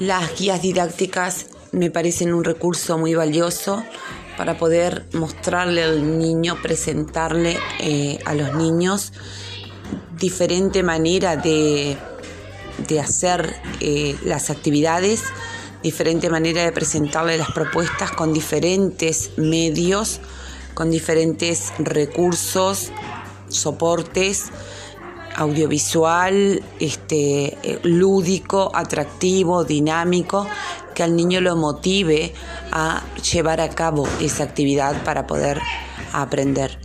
Las guías didácticas me parecen un recurso muy valioso para poder mostrarle al niño, presentarle eh, a los niños diferente manera de, hacer eh, las actividades, diferente manera de presentarle las propuestas con diferentes medios, con diferentes recursos, soportes audiovisual, este, eh, lúdico, atractivo, dinámico, que al niño lo motive a llevar a cabo esa actividad para poder aprender.